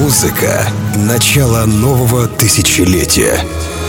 Музыка — начало нового тысячелетия.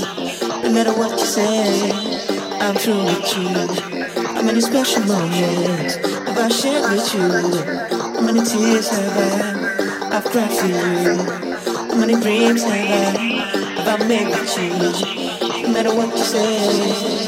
No matter what you say, I'm true with you. How many special moments have I shared with you? How many tears have I? I've cried for you. How many dreams have I? Have I made with you? No matter what you say.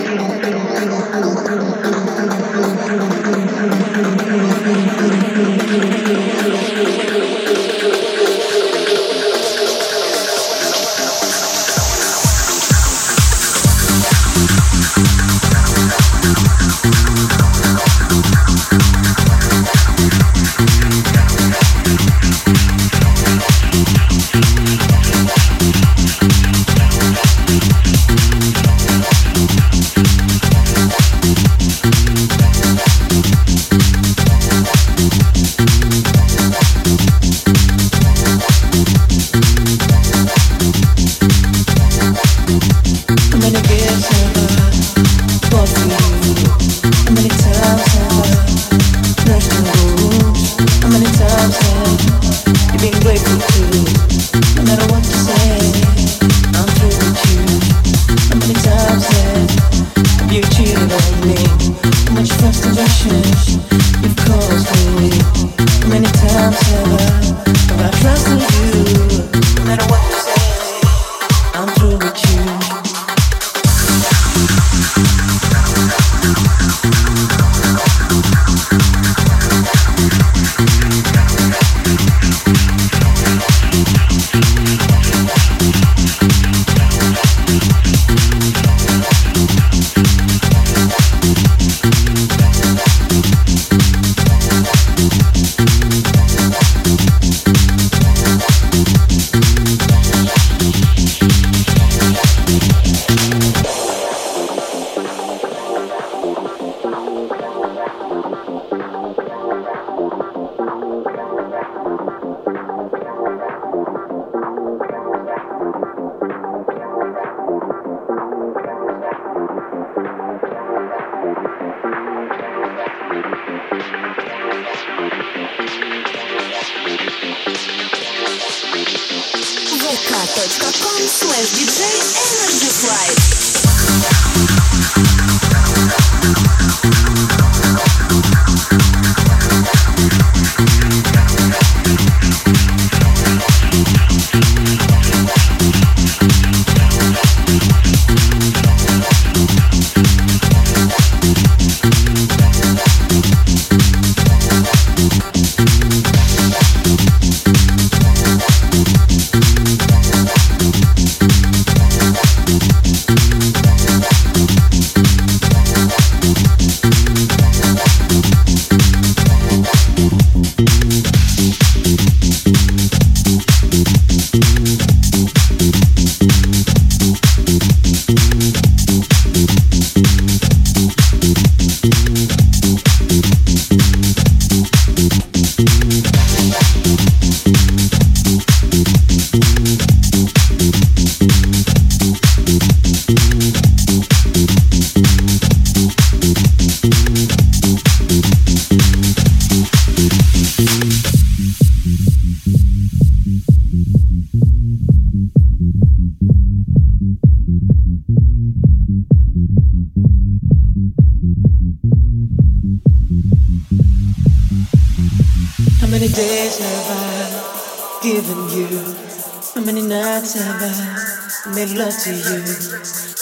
to you.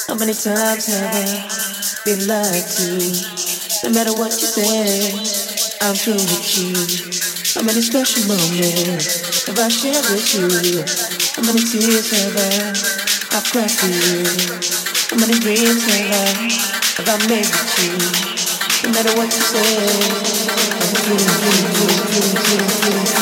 How many times have I been lied to? No matter what you say, I'm true with you. How many special moments have I shared with you? How many tears have I I've cried for you? How many dreams have I have I made with you? No matter what you say, I'm true, true, true,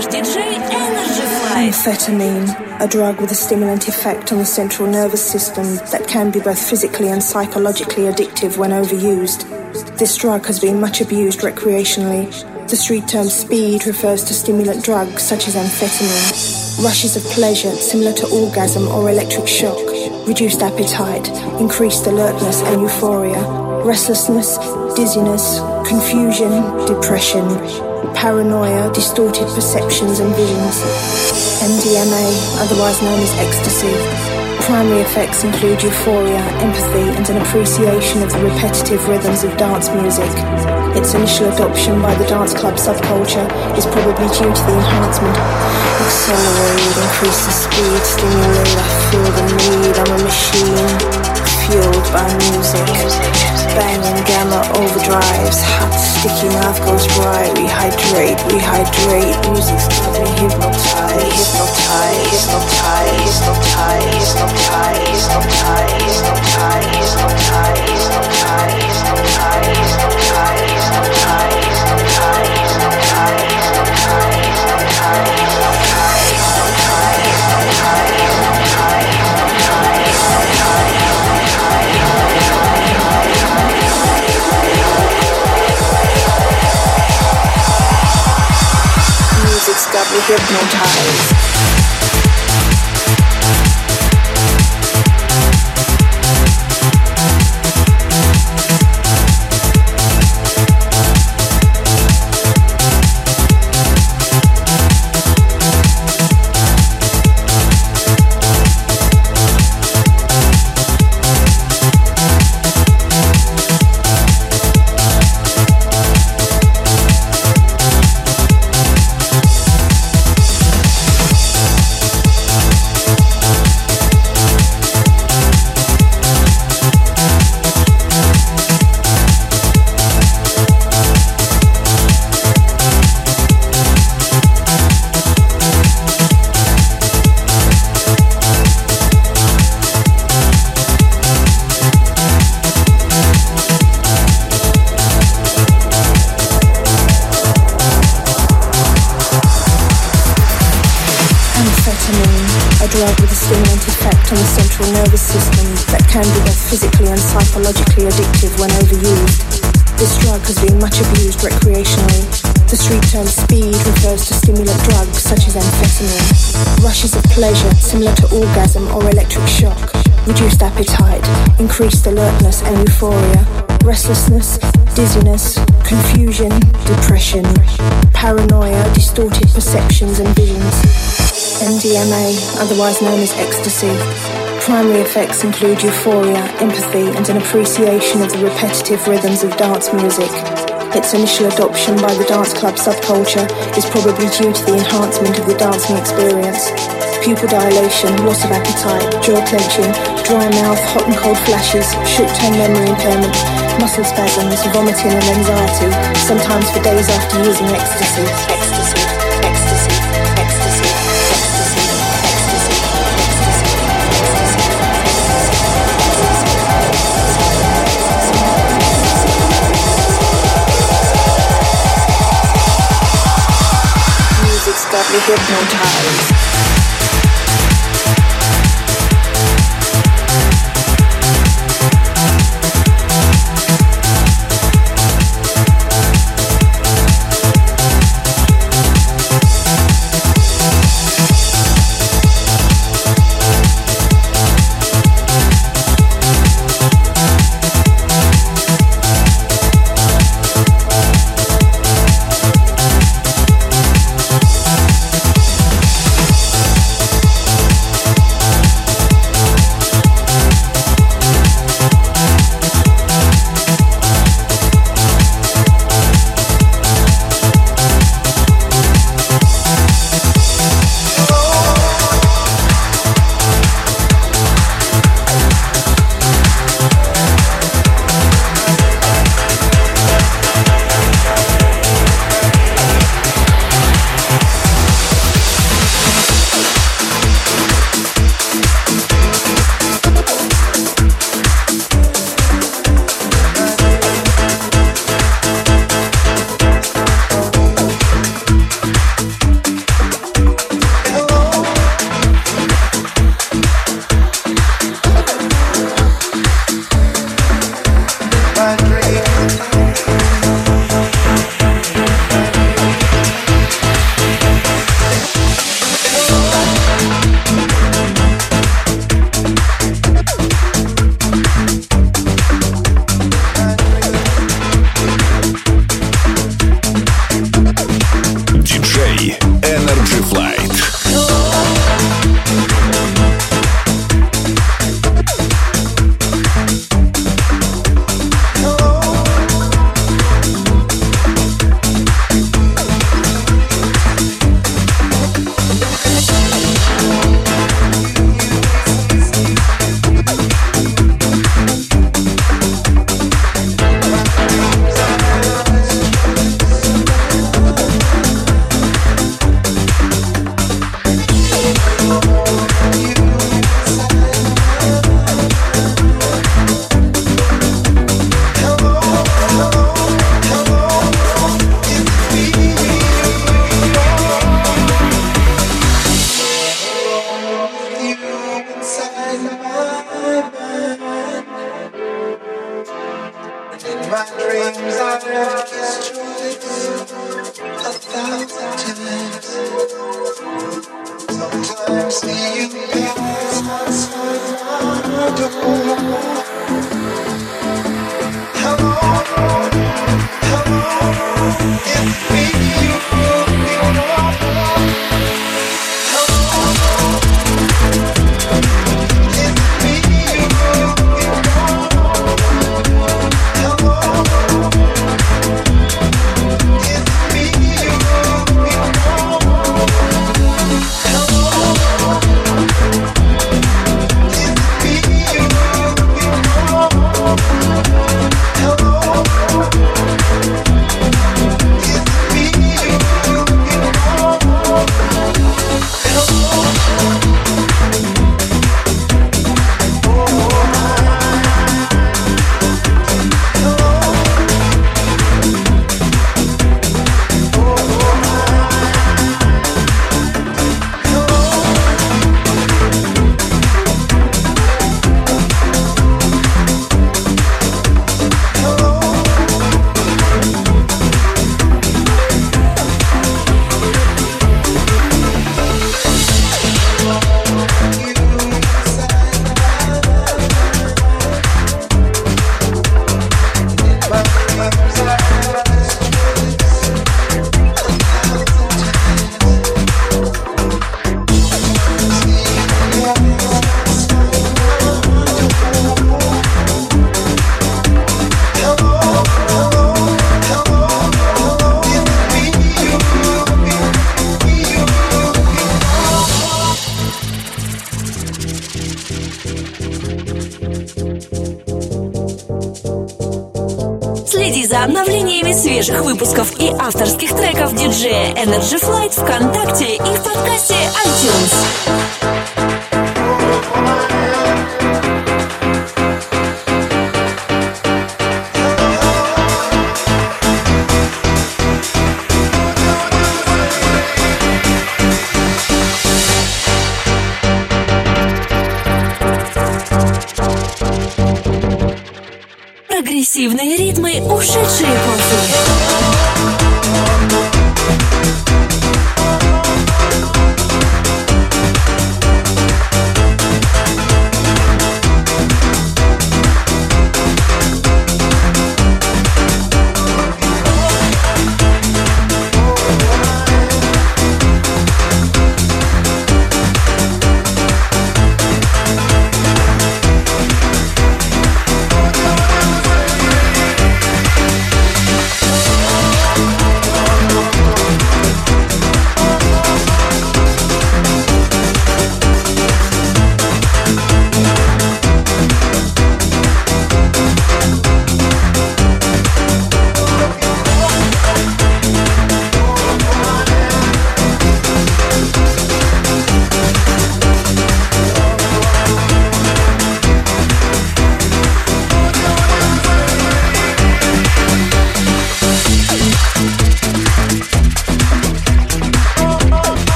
slash DJ Energy. Amphetamine, a drug with a stimulant effect on the central nervous system that can be both physically and psychologically addictive when overused. This drug has been much abused recreationally. The street term speed refers to stimulant drugs such as amphetamine. Rushes of pleasure similar to orgasm or electric shock, reduced appetite, increased alertness and euphoria, restlessness, dizziness, confusion, depression, paranoia, distorted perceptions and visions. MDMA, otherwise known as ecstasy, Primary effects include euphoria, empathy, and an appreciation of the repetitive rhythms of dance music. Its initial adoption by the dance club subculture is probably due to the enhancement. Accelerate, increase the speed, stimulate, I feel the need, I'm a machine, fueled by music. Banging gamma overdrives, hot sticky mouth goes dry, rehydrate, rehydrate, music's got me hypnotized, hypnotized, hypnotized, hypnotized, hypnotized, hypnotized, hypnotized, hypnotized, hypnotized, hypnotized, got me hypnotized. Similar to orgasm or electric shock. Reduced appetite, increased alertness and euphoria. Restlessness, dizziness, confusion, depression, paranoia, distorted perceptions and visions. MDMA, otherwise known as ecstasy. Primary effects include euphoria, empathy, and an appreciation of the repetitive rhythms of dance music. Its initial adoption by the dance club subculture is probably due to the enhancement of the dancing experience. Pupil dilation, loss of appetite, jaw clenching, dry mouth, hot and cold flashes, short-term memory impairment, muscle spasms, vomiting and anxiety, sometimes for days after using ecstasy. Ecstasy, ecstasy, ecstasy, ecstasy, ecstasy, Music's got me hypnotized.